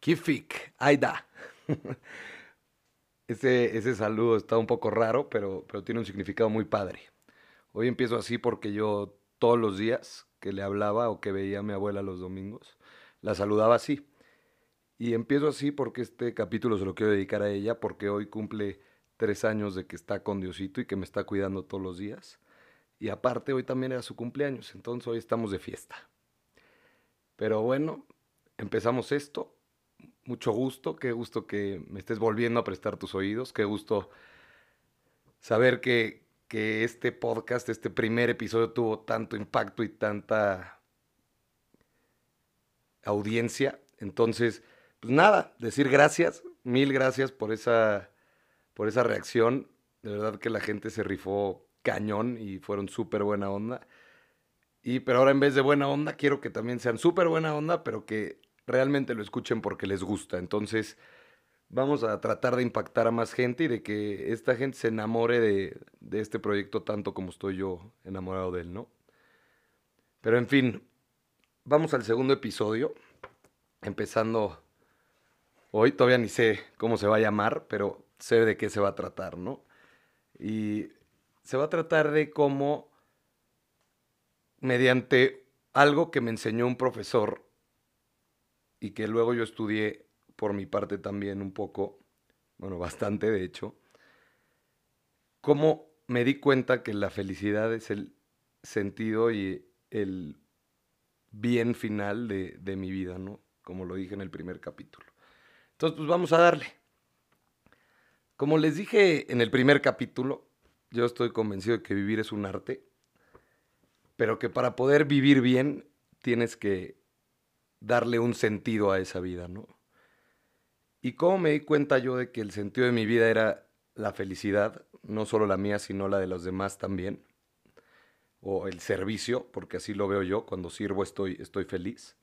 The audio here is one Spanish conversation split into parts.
Kifik, Aida. Ese, ese saludo está un poco raro, pero, pero tiene un significado muy padre. Hoy empiezo así porque yo todos los días que le hablaba o que veía a mi abuela los domingos, la saludaba así. Y empiezo así porque este capítulo se lo quiero dedicar a ella, porque hoy cumple tres años de que está con Diosito y que me está cuidando todos los días. Y aparte hoy también era su cumpleaños, entonces hoy estamos de fiesta. Pero bueno, empezamos esto mucho gusto, qué gusto que me estés volviendo a prestar tus oídos, qué gusto saber que, que este podcast, este primer episodio tuvo tanto impacto y tanta audiencia. Entonces, pues nada, decir gracias, mil gracias por esa, por esa reacción. De verdad que la gente se rifó cañón y fueron súper buena onda. Y pero ahora en vez de buena onda, quiero que también sean súper buena onda, pero que realmente lo escuchen porque les gusta. Entonces, vamos a tratar de impactar a más gente y de que esta gente se enamore de, de este proyecto tanto como estoy yo enamorado de él, ¿no? Pero en fin, vamos al segundo episodio, empezando hoy, todavía ni sé cómo se va a llamar, pero sé de qué se va a tratar, ¿no? Y se va a tratar de cómo, mediante algo que me enseñó un profesor, y que luego yo estudié por mi parte también un poco, bueno, bastante de hecho, cómo me di cuenta que la felicidad es el sentido y el bien final de, de mi vida, ¿no? Como lo dije en el primer capítulo. Entonces, pues vamos a darle. Como les dije en el primer capítulo, yo estoy convencido de que vivir es un arte, pero que para poder vivir bien tienes que darle un sentido a esa vida, ¿no? Y cómo me di cuenta yo de que el sentido de mi vida era la felicidad, no solo la mía, sino la de los demás también, o el servicio, porque así lo veo yo, cuando sirvo estoy, estoy feliz.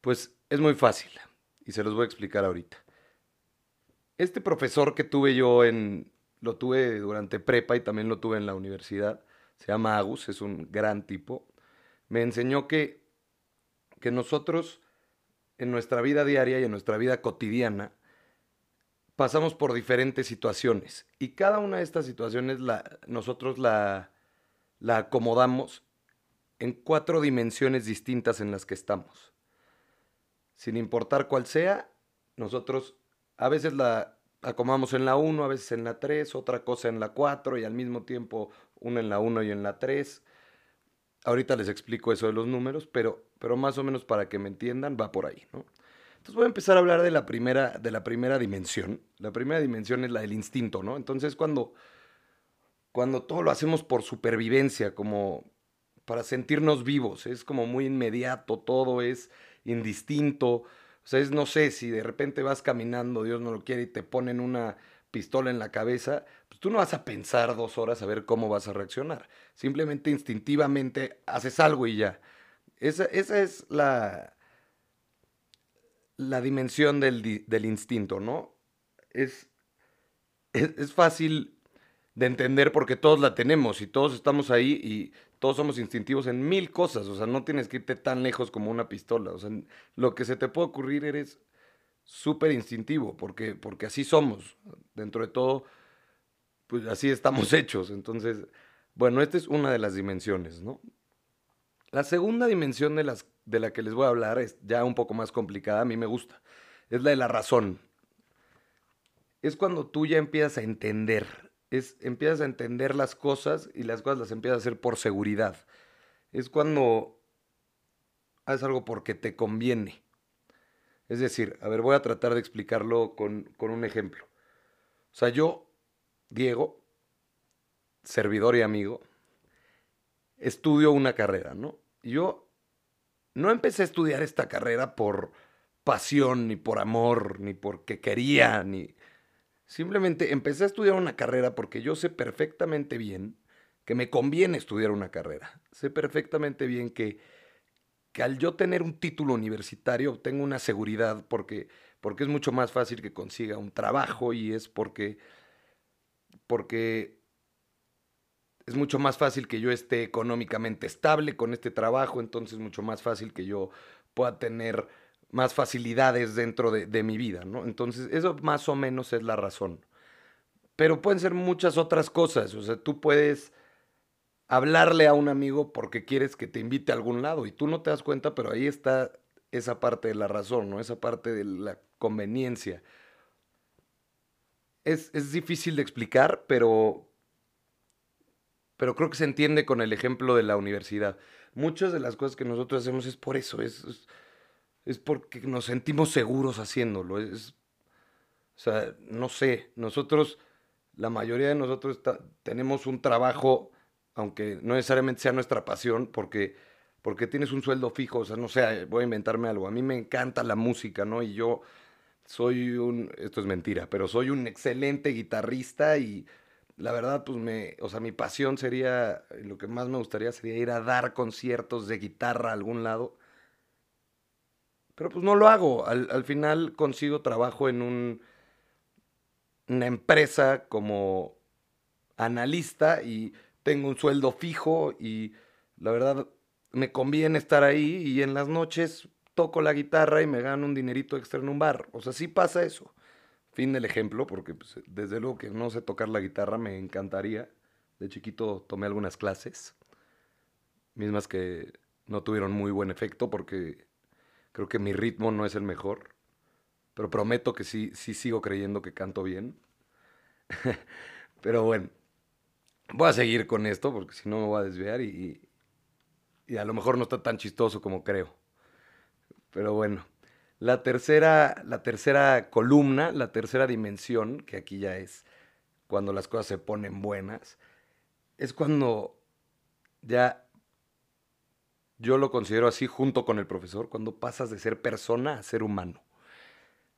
Pues es muy fácil, y se los voy a explicar ahorita. Este profesor que tuve yo en, lo tuve durante prepa y también lo tuve en la universidad, se llama Agus, es un gran tipo, me enseñó que que nosotros en nuestra vida diaria y en nuestra vida cotidiana pasamos por diferentes situaciones y cada una de estas situaciones la, nosotros la, la acomodamos en cuatro dimensiones distintas en las que estamos. Sin importar cuál sea, nosotros a veces la acomodamos en la 1, a veces en la 3, otra cosa en la 4 y al mismo tiempo una en la 1 y en la 3. Ahorita les explico eso de los números, pero, pero más o menos para que me entiendan, va por ahí, ¿no? Entonces voy a empezar a hablar de la primera, de la primera dimensión. La primera dimensión es la del instinto, ¿no? Entonces cuando, cuando todo lo hacemos por supervivencia, como para sentirnos vivos, es como muy inmediato, todo es indistinto. O sea, es, no sé, si de repente vas caminando, Dios no lo quiere, y te ponen una pistola en la cabeza, pues tú no vas a pensar dos horas a ver cómo vas a reaccionar. Simplemente instintivamente haces algo y ya. Esa, esa es la, la dimensión del, del instinto, ¿no? Es, es, fácil de entender porque todos la tenemos y todos estamos ahí y todos somos instintivos en mil cosas. O sea, no tienes que irte tan lejos como una pistola. O sea, lo que se te puede ocurrir eres súper instintivo, porque, porque así somos. Dentro de todo, pues así estamos hechos. Entonces, bueno, esta es una de las dimensiones, ¿no? La segunda dimensión de, las, de la que les voy a hablar es ya un poco más complicada, a mí me gusta. Es la de la razón. Es cuando tú ya empiezas a entender, es, empiezas a entender las cosas y las cosas las empiezas a hacer por seguridad. Es cuando haces algo porque te conviene. Es decir, a ver, voy a tratar de explicarlo con, con un ejemplo. O sea, yo, Diego, servidor y amigo, estudio una carrera, ¿no? Yo no empecé a estudiar esta carrera por pasión, ni por amor, ni porque quería, ni... Simplemente empecé a estudiar una carrera porque yo sé perfectamente bien que me conviene estudiar una carrera. Sé perfectamente bien que que al yo tener un título universitario tengo una seguridad porque, porque es mucho más fácil que consiga un trabajo y es porque, porque es mucho más fácil que yo esté económicamente estable con este trabajo, entonces es mucho más fácil que yo pueda tener más facilidades dentro de, de mi vida, ¿no? Entonces, eso más o menos es la razón. Pero pueden ser muchas otras cosas. O sea, tú puedes hablarle a un amigo porque quieres que te invite a algún lado y tú no te das cuenta, pero ahí está esa parte de la razón, ¿no? Esa parte de la conveniencia. Es, es difícil de explicar, pero, pero creo que se entiende con el ejemplo de la universidad. Muchas de las cosas que nosotros hacemos es por eso, es, es, porque nos sentimos seguros haciéndolo. O sea, no sé, nosotros, la mayoría de nosotros tenemos un trabajo, aunque no necesariamente sea nuestra pasión, porque, porque tienes un sueldo fijo, o sea, no sé, voy a inventarme algo. A mí me encanta la música, ¿no? Y yo soy un, esto es mentira, pero soy un excelente guitarrista y la verdad, pues me, o sea, mi pasión sería, lo que más me gustaría sería ir a dar conciertos de guitarra a algún lado, pero pues no lo hago. Al, al final consigo trabajo en un, una empresa como analista y tengo un sueldo fijo y la verdad me conviene estar ahí y en las noches toco la guitarra y me gano un dinerito extra en un bar. O sea, sí pasa eso. Fin del ejemplo, porque pues, desde luego que no sé tocar la guitarra, me encantaría. De chiquito tomé algunas clases, mismas que no tuvieron muy buen efecto porque creo que mi ritmo no es el mejor. Pero prometo que sí, sí sigo creyendo que canto bien. Pero bueno, voy a seguir con esto porque si no me voy a desviar y, y a lo mejor no está tan chistoso como creo. Pero bueno, la tercera, la tercera columna, la tercera dimensión, que aquí ya es cuando las cosas se ponen buenas, es cuando ya yo lo considero así junto con el profesor, cuando pasas de ser persona a ser humano.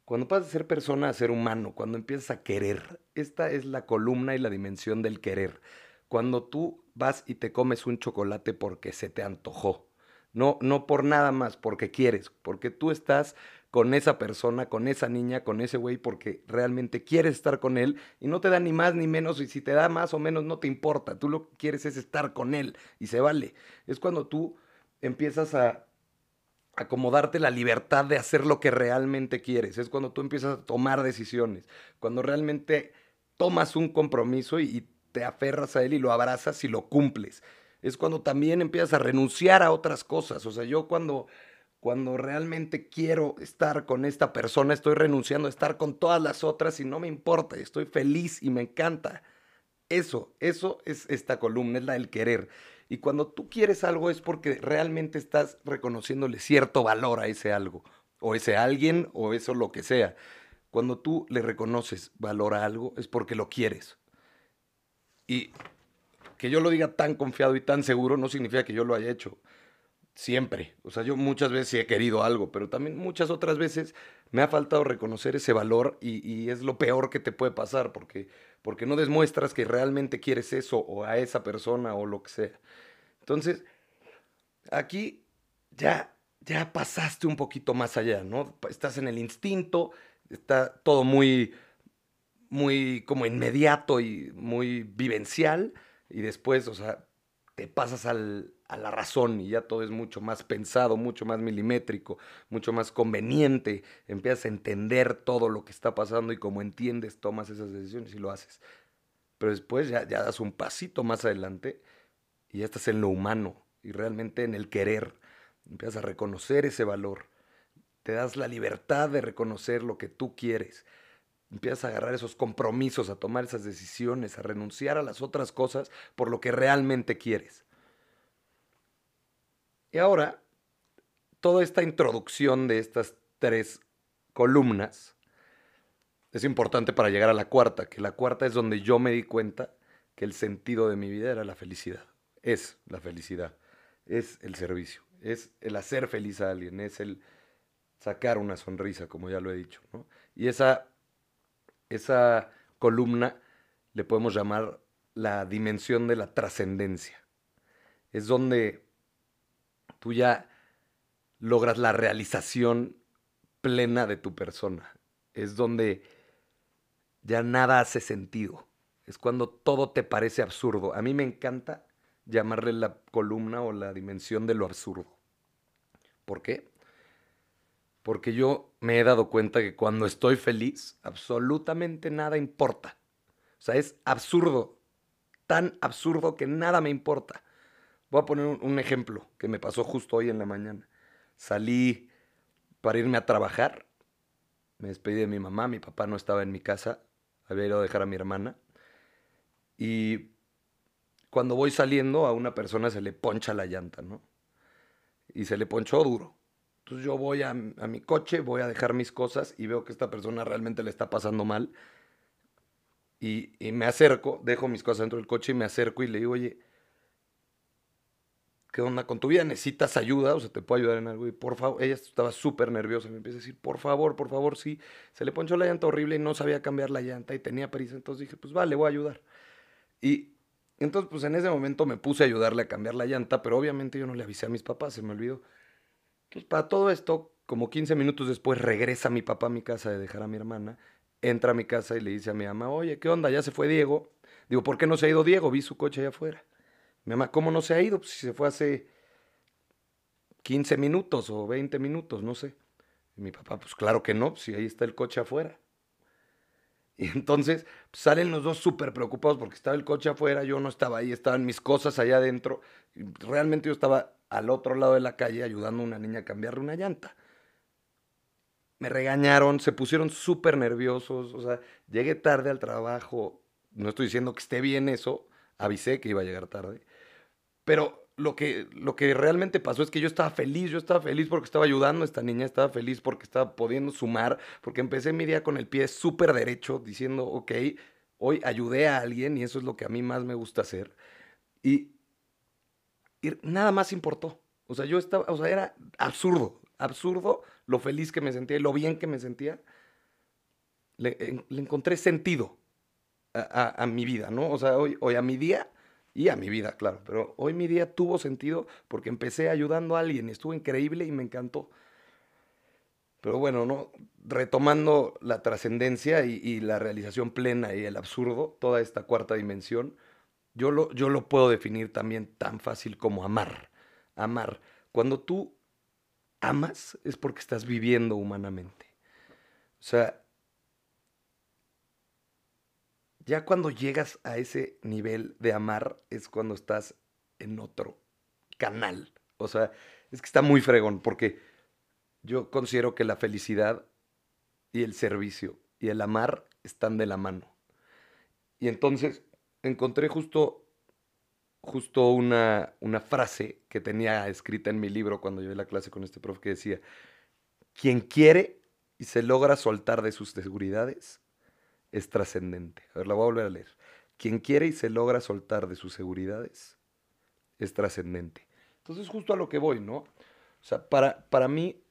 Cuando pasas de ser persona a ser humano, cuando empiezas a querer, esta es la columna y la dimensión del querer. Cuando tú vas y te comes un chocolate porque se te antojó. No, no por nada más, porque quieres, porque tú estás con esa persona, con esa niña, con ese güey, porque realmente quieres estar con él y no te da ni más ni menos y si te da más o menos no te importa, tú lo que quieres es estar con él y se vale. Es cuando tú empiezas a acomodarte la libertad de hacer lo que realmente quieres, es cuando tú empiezas a tomar decisiones, cuando realmente tomas un compromiso y, te aferras a él y lo abrazas y lo cumples. Es cuando también empiezas a renunciar a otras cosas. O sea, yo cuando, cuando realmente quiero estar con esta persona, estoy renunciando a estar con todas las otras y no me importa, estoy feliz y me encanta. Eso, eso es esta columna, es la del querer. Y cuando tú quieres algo es porque realmente estás reconociéndole cierto valor a ese algo, o ese alguien, o eso lo que sea. Cuando tú le reconoces valor a algo es porque lo quieres. Y que yo lo diga tan confiado y tan seguro no significa que yo lo haya hecho. Siempre. O sea, yo muchas veces he querido algo, pero también muchas otras veces me ha faltado reconocer ese valor y, y es lo peor que te puede pasar porque, porque no demuestras que realmente quieres eso o a esa persona o lo que sea. Entonces, aquí ya, ya pasaste un poquito más allá, ¿no? Estás en el instinto, está todo muy, muy como inmediato y muy vivencial y después, o sea, te pasas al, a la razón y ya todo es mucho más pensado, mucho más milimétrico, mucho más conveniente. Empiezas a entender todo lo que está pasando y como entiendes, tomas esas decisiones y lo haces. Pero después ya, ya das un pasito más adelante y ya estás en lo humano y realmente en el querer. Empiezas a reconocer ese valor. Te das la libertad de reconocer lo que tú quieres empiezas a agarrar esos compromisos, a tomar esas decisiones, a renunciar a las otras cosas por lo que realmente quieres. Y ahora, toda esta introducción de estas tres columnas es importante para llegar a la cuarta, que la cuarta es donde yo me di cuenta que el sentido de mi vida era la felicidad. Es la felicidad, es el servicio, es el hacer feliz a alguien, es el sacar una sonrisa, como ya lo he dicho. ¿no? Y esa esa columna le podemos llamar la dimensión de la trascendencia. Es donde tú ya logras la realización plena de tu persona. Es donde ya nada hace sentido. Es cuando todo te parece absurdo. A mí me encanta llamarle la columna o la dimensión de lo absurdo. ¿Por qué? Porque yo me he dado cuenta que cuando estoy feliz, absolutamente nada importa. O sea, es absurdo. Tan absurdo que nada me importa. Voy a poner un, ejemplo que me pasó justo hoy en la mañana. Salí para irme a trabajar. Me despedí de mi mamá. Mi papá no estaba en mi casa. Había ido a dejar a mi hermana. Y cuando voy saliendo, a una persona se le poncha la llanta, ¿no? Y se le ponchó duro. Entonces yo voy a, mi coche, voy a dejar mis cosas y veo que esta persona realmente le está pasando mal. Y, y, me acerco, dejo mis cosas dentro del coche y me acerco y le digo, oye, ¿qué onda con tu vida? ¿Necesitas ayuda? O sea, ¿te puedo ayudar en algo? Y por favor, ella estaba súper nerviosa, me empieza a decir, por favor, por favor, sí. Se le ponchó la llanta horrible y no sabía cambiar la llanta y tenía prisa. Entonces dije, pues vale, voy a ayudar. Y entonces, pues en ese momento me puse a ayudarle a cambiar la llanta, pero obviamente yo no le avisé a mis papás, se me olvidó. Entonces, para todo esto, como 15 minutos después, regresa mi papá a mi casa de dejar a mi hermana, entra a mi casa y le dice a mi mamá, oye, ¿qué onda? Ya se fue Diego. Digo, ¿por qué no se ha ido Diego? Vi su coche allá afuera. Mi mamá, ¿cómo no se ha ido? Pues si se fue hace 15 minutos o 20 minutos, no sé. Y mi papá, pues claro que no, si ahí está el coche afuera. Y entonces pues, salen los dos súper preocupados porque estaba el coche afuera, yo no estaba ahí, estaban mis cosas allá adentro. Realmente yo estaba al otro lado de la calle ayudando a una niña a cambiarle una llanta. Me regañaron, se pusieron súper nerviosos, o sea, llegué tarde al trabajo, no estoy diciendo que esté bien eso, avisé que iba a llegar tarde, pero lo que, lo que realmente pasó es que yo estaba feliz, yo estaba feliz porque estaba ayudando a esta niña, estaba feliz porque estaba pudiendo sumar, porque empecé mi día con el pie súper derecho, diciendo, ok, hoy ayudé a alguien y eso es lo que a mí más me gusta hacer. Y y nada más importó. O sea, yo estaba, o sea, era absurdo, absurdo lo feliz que me sentía y lo bien que me sentía. Le, encontré sentido a, mi vida, ¿no? O sea, hoy, a mi día y a mi vida, claro, pero hoy mi día tuvo sentido porque empecé ayudando a alguien, estuvo increíble y me encantó. Pero bueno, ¿no? retomando la trascendencia y, la realización plena y el absurdo, toda esta cuarta dimensión, yo lo, yo lo puedo definir también tan fácil como amar. Amar. Cuando tú amas es porque estás viviendo humanamente. O sea, ya cuando llegas a ese nivel de amar es cuando estás en otro canal. O sea, es que está muy fregón porque yo considero que la felicidad y el servicio y el amar están de la mano. Y entonces encontré justo, justo una, una frase que tenía escrita en mi libro cuando llevé la clase con este profe que decía, quien quiere y se logra soltar de sus seguridades es trascendente. A ver, la voy a volver a leer. Quien quiere y se logra soltar de sus seguridades es trascendente. Entonces, justo a lo que voy, ¿no? O sea, para, para mí,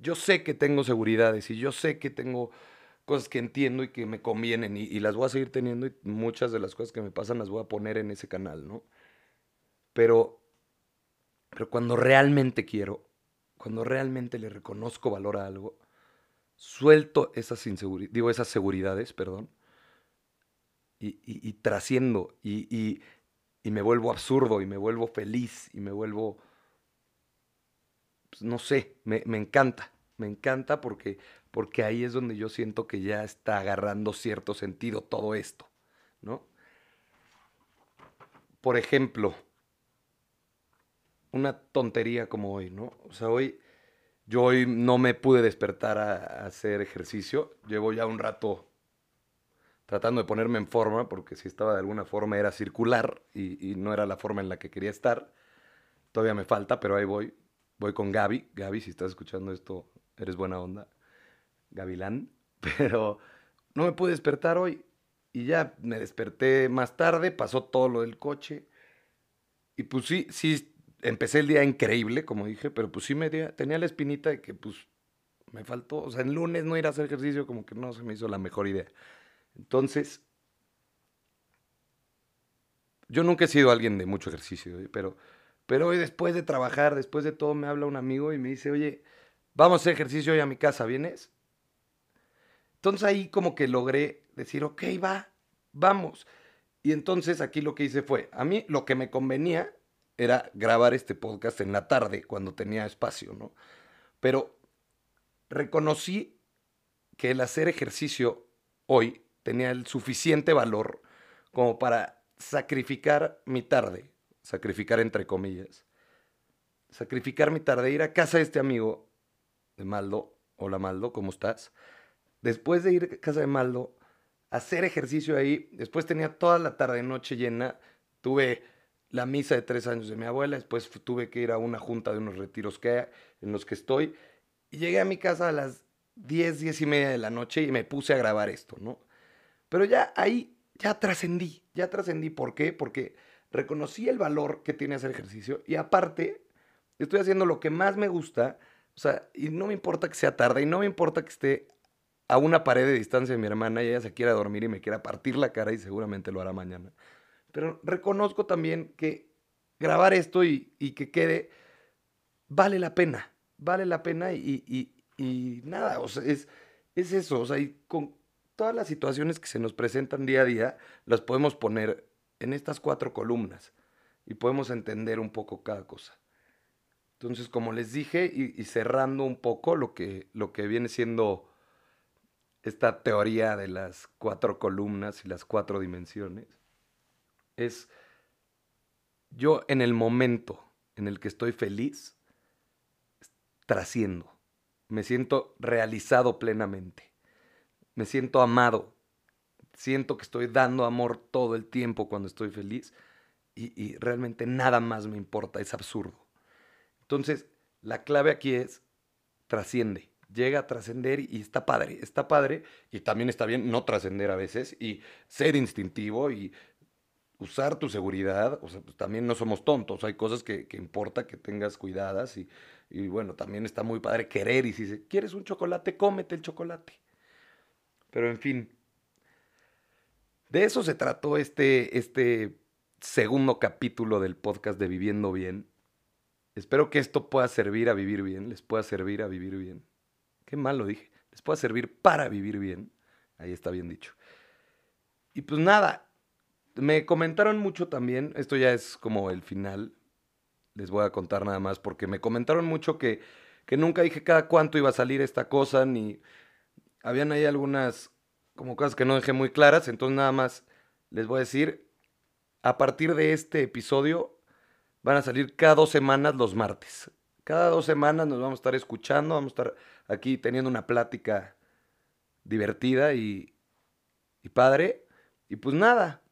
yo sé que tengo seguridades y yo sé que tengo cosas que entiendo y que me convienen y, las voy a seguir teniendo y muchas de las cosas que me pasan las voy a poner en ese canal, ¿no? Pero, pero cuando realmente quiero, cuando realmente le reconozco valor a algo, suelto esas inseguridades, digo esas seguridades, perdón, y, y, trasciendo y, y, me vuelvo absurdo y me vuelvo feliz y me vuelvo, pues, no sé, me, me encanta, me encanta porque porque ahí es donde yo siento que ya está agarrando cierto sentido todo esto, ¿no? Por ejemplo, una tontería como hoy, ¿no? O sea, hoy yo hoy no me pude despertar a, hacer ejercicio, llevo ya un rato tratando de ponerme en forma, porque si estaba de alguna forma era circular y, y no era la forma en la que quería estar. Todavía me falta, pero ahí voy. Voy con Gaby. Gaby, si estás escuchando esto, eres buena onda gavilán, pero no me pude despertar hoy. Y ya me desperté más tarde, pasó todo lo del coche. Y pues sí, sí, empecé el día increíble, como dije, pero pues sí me tenía la espinita de que pues me faltó, o sea, el lunes no ir a hacer ejercicio como que no se me hizo la mejor idea. Entonces, yo nunca he sido alguien de mucho ejercicio, ¿eh? pero, pero hoy después de trabajar, después de todo, me habla un amigo y me dice, oye, vamos a hacer ejercicio hoy a mi casa, ¿vienes? Entonces ahí como que logré decir, ok, va, vamos. Y entonces aquí lo que hice fue, a mí lo que me convenía era grabar este podcast en la tarde, cuando tenía espacio, ¿no? Pero reconocí que el hacer ejercicio hoy tenía el suficiente valor como para sacrificar mi tarde, sacrificar entre comillas, sacrificar mi tarde, ir a casa de este amigo de Maldo, hola Maldo, ¿cómo estás? Después de ir a casa de Maldo, hacer ejercicio ahí, después tenía toda la tarde, noche llena, tuve la misa de tres años de mi abuela, después tuve que ir a una junta de unos retiros que, en los que estoy, y llegué a mi casa a las 10, 10 y media de la noche y me puse a grabar esto, ¿no? Pero ya ahí, ya trascendí, ya trascendí, ¿por qué? Porque reconocí el valor que tiene hacer ejercicio y aparte estoy haciendo lo que más me gusta, o sea, y no me importa que sea tarde y no me importa que esté a una pared de distancia de mi hermana y ella se quiera dormir y me quiera partir la cara y seguramente lo hará mañana. Pero reconozco también que grabar esto y, que quede vale la pena, vale la pena y, nada, o sea, es, es eso, o sea, y con todas las situaciones que se nos presentan día a día, las podemos poner en estas cuatro columnas y podemos entender un poco cada cosa. Entonces, como les dije, y, cerrando un poco lo que, lo que viene siendo esta teoría de las cuatro columnas y las cuatro dimensiones, es yo en el momento en el que estoy feliz, trasciendo, me siento realizado plenamente, me siento amado, siento que estoy dando amor todo el tiempo cuando estoy feliz y, y realmente nada más me importa, es absurdo. Entonces, la clave aquí es trasciende llega a trascender y está padre, está padre y también está bien no trascender a veces y ser instintivo y usar tu seguridad, o sea, pues también no somos tontos, hay cosas que, importa que tengas cuidadas y, bueno, también está muy padre querer y si quieres un chocolate, cómete el chocolate. Pero en fin, de eso se trató este, este segundo capítulo del podcast de Viviendo Bien. Espero que esto pueda servir a vivir bien, les pueda servir a vivir bien. Qué mal lo dije. Les pueda servir para vivir bien. Ahí está bien dicho. Y pues nada, me comentaron mucho también, esto ya es como el final, les voy a contar nada más, porque me comentaron mucho que, que nunca dije cada cuánto iba a salir esta cosa, ni habían ahí algunas como cosas que no dejé muy claras, entonces nada más les voy a decir, a partir de este episodio van a salir cada dos semanas los martes. Cada dos semanas nos vamos a estar escuchando, vamos a estar aquí teniendo una plática divertida y, y padre. Y pues nada,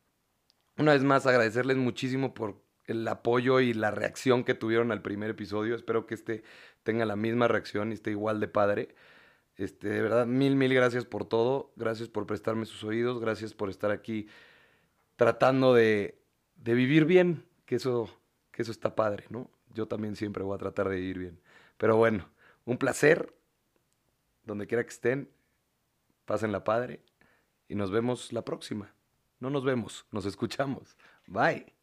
una vez más agradecerles muchísimo por el apoyo y la reacción que tuvieron al primer episodio. Espero que este tenga la misma reacción y esté igual de padre. Este, de verdad, mil, mil gracias por todo. Gracias por prestarme sus oídos. Gracias por estar aquí tratando de, de vivir bien, que eso, eso está padre, ¿no? Yo también siempre voy a tratar de vivir bien. Pero bueno, un placer donde quiera que estén, pasen la padre y nos vemos la próxima. No nos vemos, nos escuchamos. Bye.